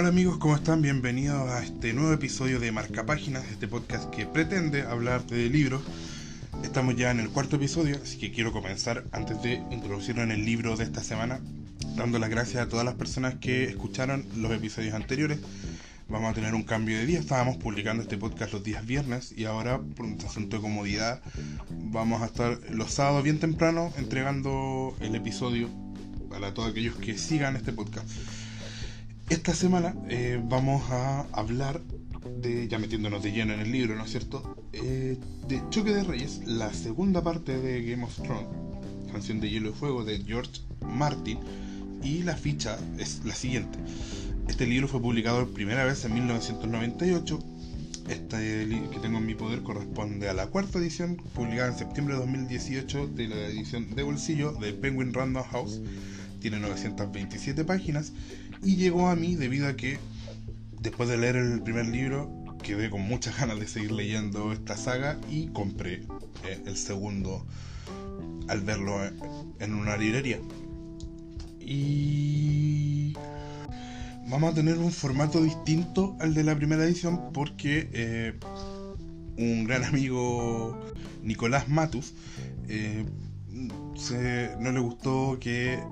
Hola amigos, ¿cómo están? Bienvenidos a este nuevo episodio de Marca Páginas, este podcast que pretende hablar de libros. Estamos ya en el cuarto episodio, así que quiero comenzar antes de introducirlo en el libro de esta semana, dando las gracias a todas las personas que escucharon los episodios anteriores. Vamos a tener un cambio de día, estábamos publicando este podcast los días viernes y ahora por un asunto de comodidad vamos a estar los sábados bien temprano entregando el episodio para todos aquellos que sigan este podcast. Esta semana eh, vamos a hablar de, ya metiéndonos de lleno en el libro, ¿no es cierto? Eh, de Choque de Reyes, la segunda parte de Game of Thrones, canción de Hielo y Fuego de George Martin, y la ficha es la siguiente. Este libro fue publicado por primera vez en 1998. Este que tengo en mi poder corresponde a la cuarta edición, publicada en septiembre de 2018 de la edición de bolsillo de Penguin Random House. Tiene 927 páginas y llegó a mí debido a que después de leer el primer libro quedé con muchas ganas de seguir leyendo esta saga y compré eh, el segundo al verlo en una librería. Y vamos a tener un formato distinto al de la primera edición porque eh, un gran amigo Nicolás Matus eh, no le gustó que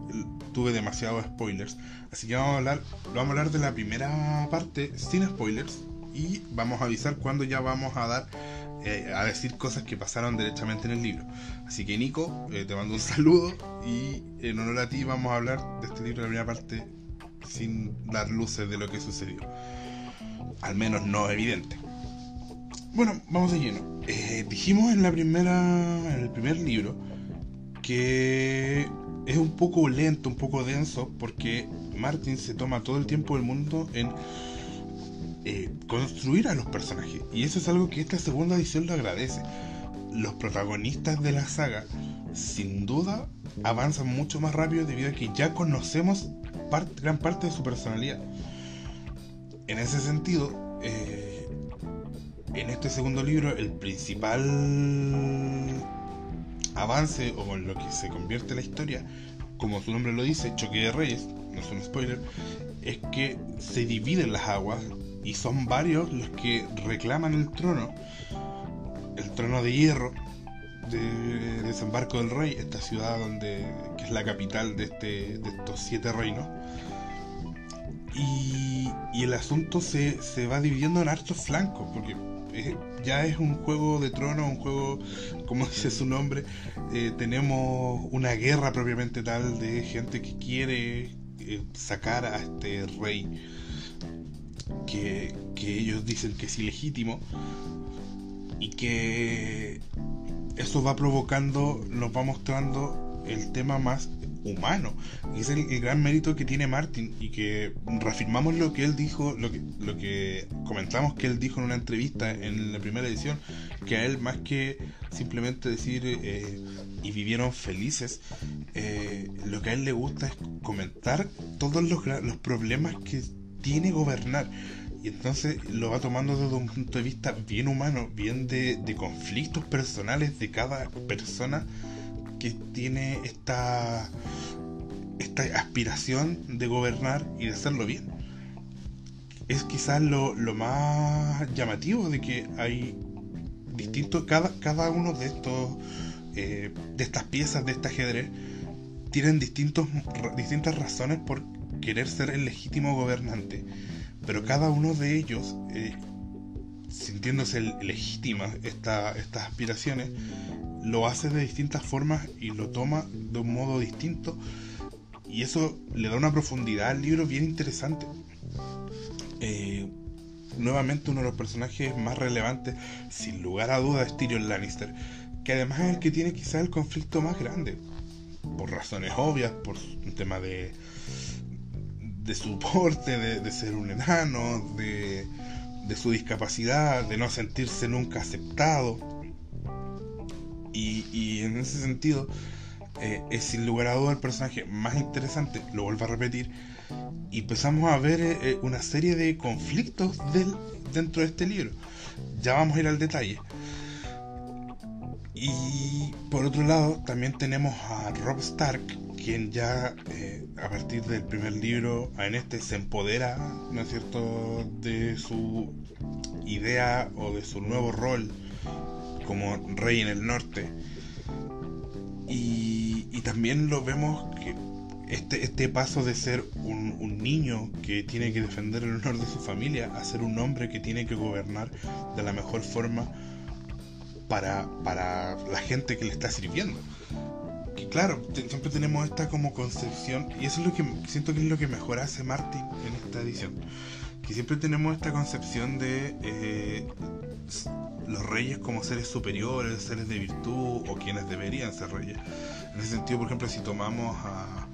tuve demasiados spoilers. Así que vamos a hablar, vamos a hablar de la primera parte sin spoilers y vamos a avisar cuando ya vamos a dar eh, a decir cosas que pasaron derechamente en el libro. Así que Nico, eh, te mando un saludo y en honor a ti vamos a hablar de este libro de la primera parte sin dar luces de lo que sucedió. Al menos no evidente. Bueno, vamos de lleno. Eh, dijimos en la primera. en el primer libro que es un poco lento, un poco denso, porque Martin se toma todo el tiempo del mundo en eh, construir a los personajes. Y eso es algo que esta segunda edición lo agradece. Los protagonistas de la saga, sin duda, avanzan mucho más rápido debido a que ya conocemos gran parte de su personalidad. En ese sentido, eh, en este segundo libro, el principal avance o en lo que se convierte la historia, como su nombre lo dice, Choque de Reyes, no es un spoiler, es que se dividen las aguas y son varios los que reclaman el trono, el trono de hierro de Desembarco del Rey, esta ciudad donde que es la capital de, este, de estos siete reinos. Y, y el asunto se, se va dividiendo en hartos flancos, porque ya es un juego de trono, un juego, como dice su nombre, eh, tenemos una guerra propiamente tal de gente que quiere eh, sacar a este rey que, que ellos dicen que es ilegítimo y que eso va provocando, nos va mostrando el tema más humano. Y es el, gran mérito que tiene Martin y que reafirmamos lo que él dijo, lo que, lo que comentamos que él dijo en una entrevista en la primera edición, que a él más que simplemente decir eh, y vivieron felices, eh, lo que a él le gusta es comentar todos los, los problemas que tiene gobernar. Y entonces lo va tomando desde un punto de vista bien humano, bien de, de conflictos personales de cada persona que tiene esta, esta aspiración de gobernar y de hacerlo bien. Es quizás lo, más llamativo de que hay distintos, cada, cada uno de estos, eh, de estas piezas de este ajedrez, tienen distintos, distintas razones por querer ser el legítimo gobernante. Pero cada uno de ellos, eh, sintiéndose legítima estas aspiraciones, lo hace de distintas formas y lo toma de un modo distinto y eso le da una profundidad al libro bien interesante. Eh, nuevamente uno de los personajes más relevantes, sin lugar a dudas, es Tyrion Lannister, que además es el que tiene quizás el conflicto más grande, por razones obvias, por un tema de, de su porte, de, ser un enano, de, de su discapacidad, de no sentirse nunca aceptado y, en ese sentido, eh, es sin lugar a dudas el personaje más interesante, lo vuelvo a repetir, y empezamos a ver eh, eh, una serie de conflictos del, dentro de este libro. Ya vamos a ir al detalle. Y por otro lado, también tenemos a Rob Stark, quien ya a partir del primer libro en este se empodera, ¿no es cierto?, de su idea o de su nuevo rol como rey en el norte. Y, también lo vemos que este, este paso de ser un, niño que tiene que defender el honor de su familia a ser un hombre que tiene que gobernar de la mejor forma para, para la gente que le está sirviendo. Y claro, siempre tenemos esta como concepción, y eso es lo que siento que es lo que mejor hace Martin en esta edición. Que siempre tenemos esta concepción de eh, los reyes como seres superiores, seres de virtud, o quienes deberían ser reyes. En ese sentido, por ejemplo, si tomamos a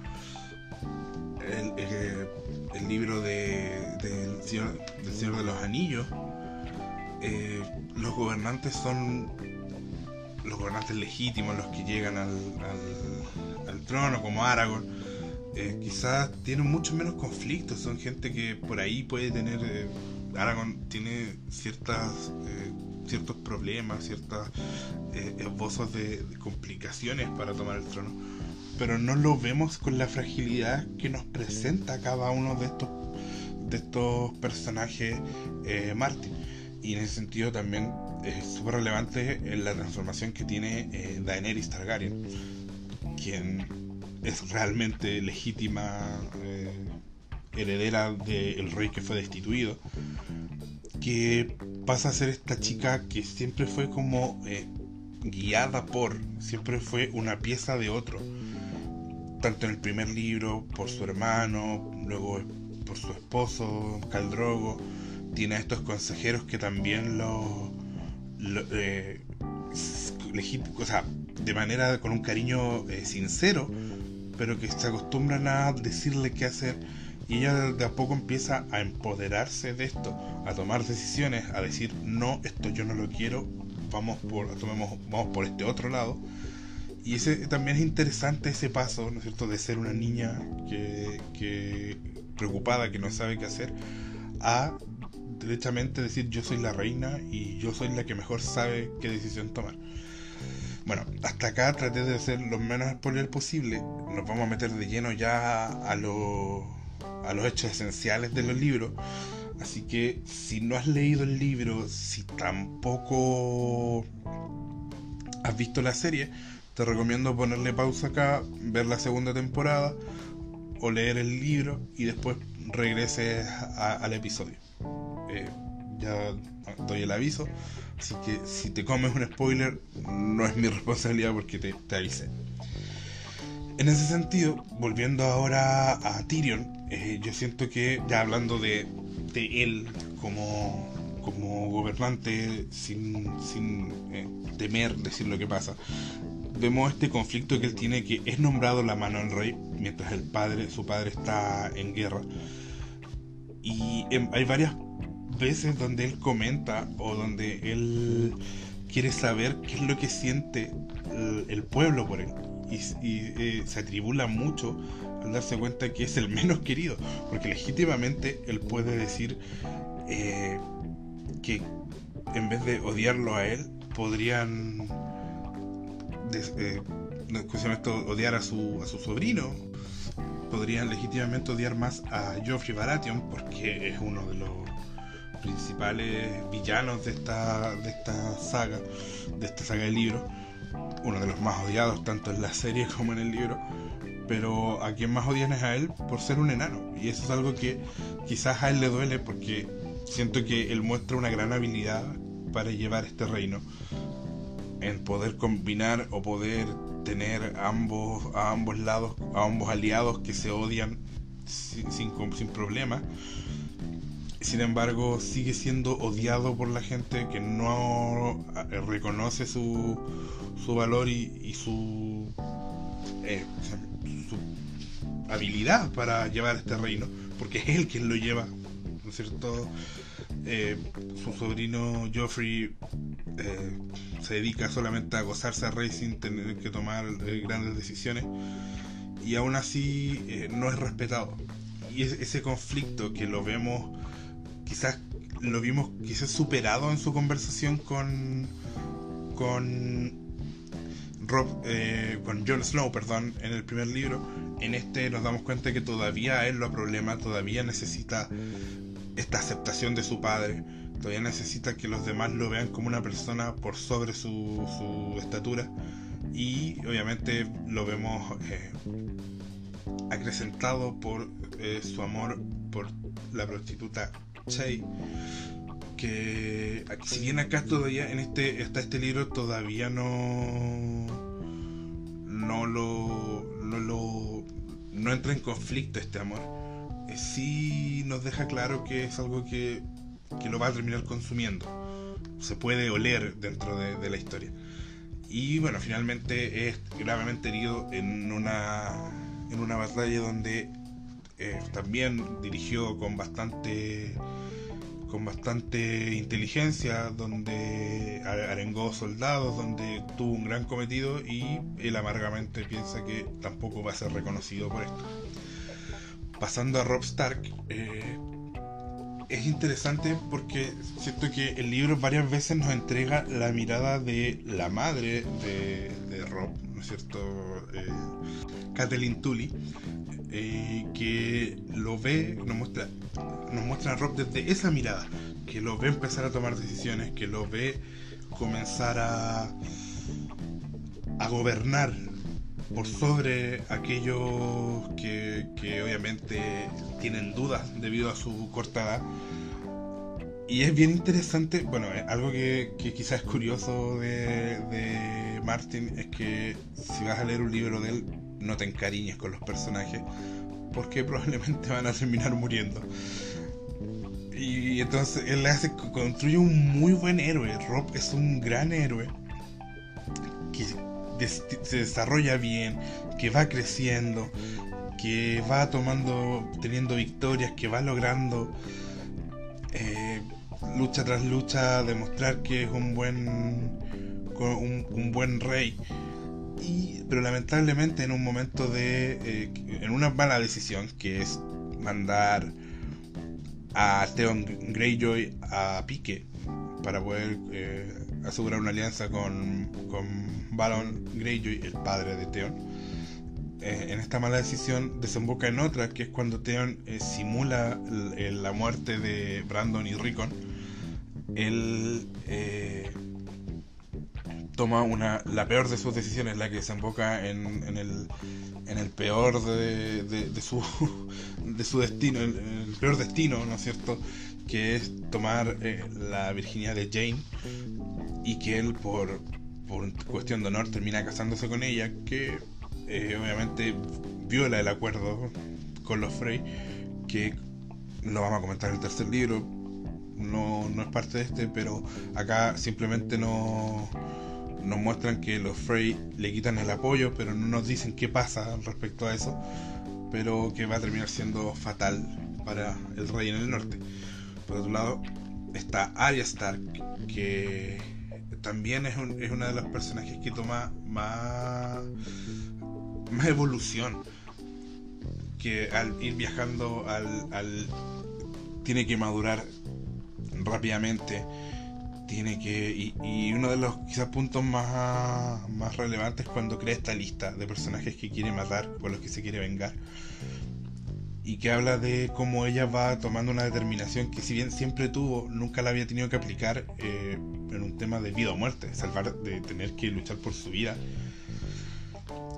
el, libro de, del, Señor, del Señor de los Anillos, eh, los gobernantes son los gobernantes legítimos, los que llegan al, al, trono, como Aragorn, eh, quizás tienen mucho menos conflictos, son gente que por ahí puede tener, eh, Aragorn tiene ciertas, eh, ciertos problemas, ciertos esbozos de, complicaciones para tomar el trono, pero no lo vemos con la fragilidad que nos presenta cada uno de estos, de estos personajes Martin. Y en ese sentido también es súper relevante la transformación que tiene eh, Daenerys Targaryen, quien es realmente legítima eh, heredera del rey que fue destituido, que pasa a ser esta chica que siempre fue como eh, guiada por, siempre fue una pieza de otro, tanto en el primer libro por su hermano, luego por su esposo, Caldrogo, tiene a estos consejeros que también lo eh, o sea, de manera con un cariño eh, sincero, pero que se acostumbran a decirle qué hacer y ella de a poco empieza a empoderarse de esto, a tomar decisiones, a decir no, esto yo no lo quiero, vamos por, tomemos, vamos por este otro lado. Y ese también es interesante ese paso, ¿no es cierto?, de ser una niña que, preocupada, que no sabe qué hacer, a derechamente decir yo soy la reina y yo soy la que mejor sabe qué decisión tomar. Bueno, hasta acá traté de hacer lo menos spoiler posible. Nos vamos a meter de lleno ya a, lo, a los hechos esenciales de los libros. Así que si no has leído el libro, si tampoco has visto la serie, te recomiendo ponerle pausa acá, ver la segunda temporada o leer el libro y después regreses al episodio. Eh, ya doy el aviso. Así que si te comes un spoiler, no es mi responsabilidad porque te, te avisé. En ese sentido, volviendo ahora a Tyrion, eh, yo siento que, ya hablando de, él como, como gobernante, sin, sin eh, temer decir lo que pasa, vemos este conflicto que él tiene, que es nombrado la mano del rey, mientras el padre, su padre está en guerra. Y em, hay varias veces donde él comenta o donde él quiere saber qué es lo que siente el, pueblo por él. Y, eh, se atribula mucho al darse cuenta que es el menos querido, porque legítimamente él puede decir eh, que en vez de odiarlo a él, podrían eh, odiar a su, a su sobrino, podrían legítimamente odiar más a Joffrey Baratheon porque es uno de los principales villanos de esta, de esta saga, de esta saga de libros, uno de los más odiados tanto en la serie como en el libro, pero a quien más odian es a él por ser un enano, y eso es algo que quizás a él le duele porque siento que él muestra una gran habilidad para llevar este reino, en poder combinar o poder tener ambos, a ambos lados, a ambos aliados que se odian sin, sin, sin problema sin embargo sigue siendo odiado por la gente que no eh, reconoce su, su valor y, su, eh, su habilidad para llevar este reino, porque es él quien lo lleva, ¿no es cierto? Eh, su sobrino Joffrey se dedica solamente a gozarse a rey sin tener que tomar grandes decisiones y aún así no es respetado. Y ese conflicto que lo vemos quizás lo vimos quizás superado en su conversación con con Rob, eh, con Jon Snow, perdón, en el primer libro, en este nos damos cuenta que todavía él lo problema, todavía necesita esta aceptación de su padre, todavía necesita que los demás lo vean como una persona por sobre su, su estatura. Y obviamente lo vemos eh, acrecentado por eh, su amor por la prostituta Che que si bien acá todavía en este está este libro todavía no no lo no lo no entra en conflicto este amor. Eh, sí nos deja claro que es algo que, que, lo va a terminar consumiendo. Se puede oler dentro de, la historia. Y bueno finalmente es gravemente herido en una en una batalla donde eh, también dirigió con bastante con bastante inteligencia, donde arengó soldados, donde tuvo un gran cometido y él amargamente piensa que tampoco va a ser reconocido por esto. Pasando a Rob Stark, eh, es interesante porque siento que el libro varias veces nos entrega la mirada de la madre de, Rob, ¿no es cierto? Eh, Kathleen Tully, eh, que lo ve, nos muestra, nos muestra a Rob desde esa mirada, que lo ve empezar a tomar decisiones, que lo ve comenzar a, a gobernar por sobre aquellos que, obviamente tienen dudas debido a su corta edad. Y es bien interesante, bueno, algo que, quizás es curioso de, de Martin es que si vas a leer un libro de él, no te encariñes con los personajes porque probablemente van a terminar muriendo. Y entonces él hace, construye un muy buen héroe. Rob es un gran héroe que se desarrolla bien, que va creciendo, que va tomando, teniendo victorias, que va logrando eh, lucha tras lucha demostrar que es un buen, un, un buen rey pero lamentablemente en un momento de. Eh, en una mala decisión, que es mandar a Theon Greyjoy a pique para poder eh, asegurar una alianza con, con Balon Greyjoy, el padre de Theon. Eh, en esta mala decisión desemboca en otra, que es cuando Theon simula la muerte de Brandon y Rickon. Él toma una, la peor de sus decisiones, la que desemboca en, en, el, en el peor de, de, su, de su destino, el, peor destino, ¿no es cierto? Que es tomar eh, la virginidad de Jane y que él por, por cuestión de honor termina casándose con ella, que eh, obviamente viola el acuerdo con los Frey, que lo vamos a comentar en el tercer libro, no, no es parte de este, pero acá simplemente no nos muestran que los Frey le quitan el apoyo, pero no nos dicen qué pasa respecto a eso, pero que va a terminar siendo fatal para el rey en el norte. Por otro lado, está Arya Stark, que también es, es una de los personajes que toma más, más evolución, que al ir viajando al, al tiene que madurar rápidamente tiene que. Y, uno de los quizás puntos más, más relevantes cuando crea esta lista de personajes que quiere matar, por los que se quiere vengar. Y que habla de cómo ella va tomando una determinación que, si bien siempre tuvo, nunca la había tenido que aplicar eh, en un tema de vida o muerte, salvar, de tener que luchar por su vida.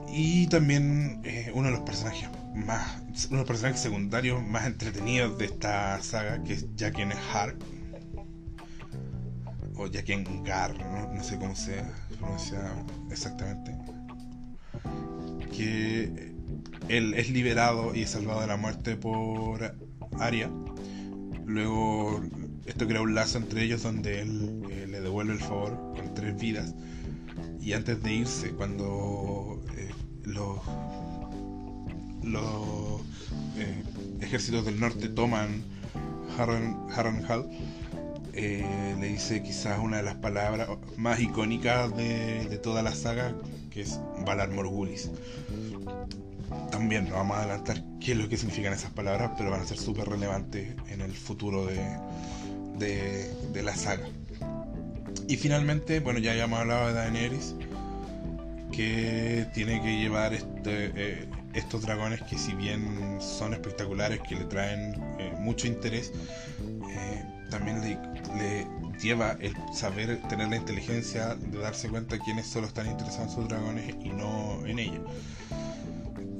Y también eh, uno de los personajes más, uno de los personajes secundarios más entretenidos de esta saga, que es Jaqen Hart, o Jaqen Gar, ¿no? sé cómo se pronuncia exactamente, que él es liberado y es salvado de la muerte por Arya. Luego esto crea un lazo entre ellos donde él eh, le devuelve el favor con tres vidas. Y antes de irse, cuando eh, los, los eh, ejércitos del norte toman Harrenhal, eh, le dice quizás una de las palabras más icónicas de, toda la saga, que es Valar Morgulis. También no vamos a adelantar qué es lo que significan esas palabras, pero van a ser súper relevantes en el futuro de, de, la saga. Y finalmente, bueno, ya habíamos hablado de Daenerys, que tiene que llevar este, eh, estos dragones que si bien son espectaculares, que le traen eh, mucho interés, también le, le, lleva el saber, tener la inteligencia de darse cuenta quiénes solo están interesados en sus dragones y no en ella.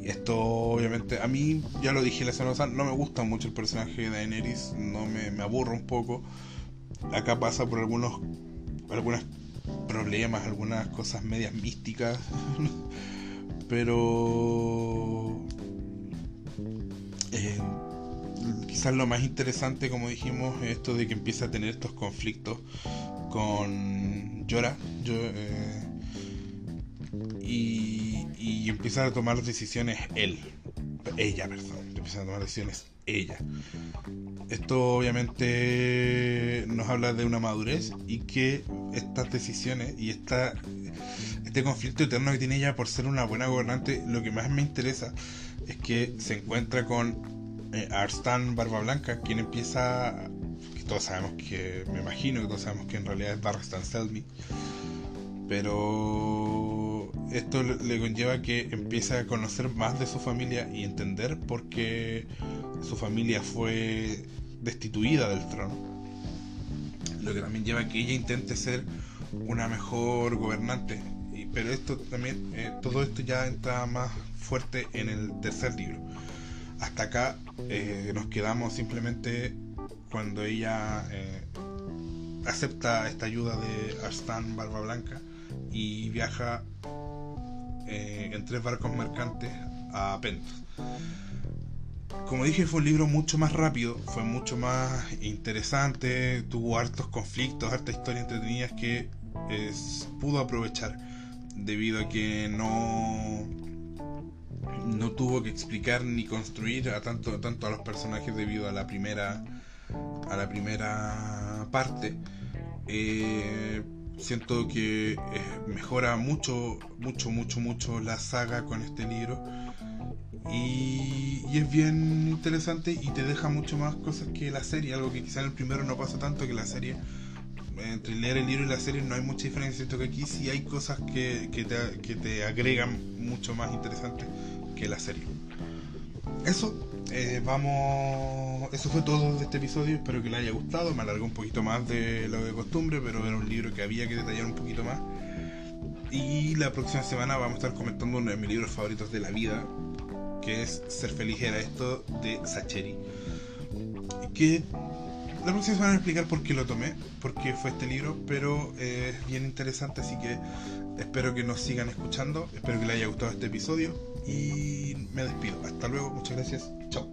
Esto obviamente a mí, ya lo dije la semana pasada, no me gusta mucho el personaje de Daenerys, no me, me aburro un poco. Acá pasa por algunos algunos problemas, algunas cosas medias místicas, pero eh, quizás lo más interesante, como dijimos, es esto de que empieza a tener estos conflictos con yo, eh, y, y empieza a tomar decisiones él, ella, perdón, empieza a tomar decisiones ella. Esto obviamente nos habla de una madurez y que estas decisiones y esta, este conflicto eterno que tiene ella por ser una buena gobernante, lo que más me interesa es que se encuentra con eh, Arstan Barba Blanca, quien empieza, que todos sabemos que, me imagino que todos sabemos que en realidad es Barristan Selmy, pero esto le conlleva que empiece a conocer más de su familia y entender por qué su familia fue destituida del trono. Lo que también lleva a que ella intente ser una mejor gobernante. Pero esto también, eh, todo esto ya entra más fuerte en el tercer libro. Hasta acá eh, nos quedamos simplemente cuando ella eh, acepta esta ayuda de Arstan Barba Blanca y viaja en tres barcos mercantes a Pentos como dije, fue un libro mucho más rápido, fue mucho más interesante, tuvo hartos conflictos, hartas historias entretenidas que pudo aprovechar debido a que no tuvo que explicar ni construir a tanto tanto a los personajes debido a la primera a la primera parte. Eh, siento que eh, mejora mucho mucho mucho mucho la saga con este libro. Y, es bien interesante y te deja mucho más cosas que la serie, algo que quizá en el primero no pasa tanto que la serie. Entre leer el libro y la serie no hay mucha diferencia, siento que aquí sí hay cosas que, que, te, que te agregan mucho más interesantes que la serie. Eso, eh, vamos. Eso fue todo de este episodio. Espero que les haya gustado. Me alargó un poquito más de lo de costumbre, pero era un libro que había que detallar un poquito más. Y la próxima semana vamos a estar comentando uno de mis libros favoritos de la vida, que es Ser feliz era esto de Sacheri. Que la próxima semana a explicar por qué lo tomé, por qué fue este libro, pero es bien interesante, así que espero que nos sigan escuchando, espero que les haya gustado este episodio y me despido. Hasta luego, muchas gracias, chao.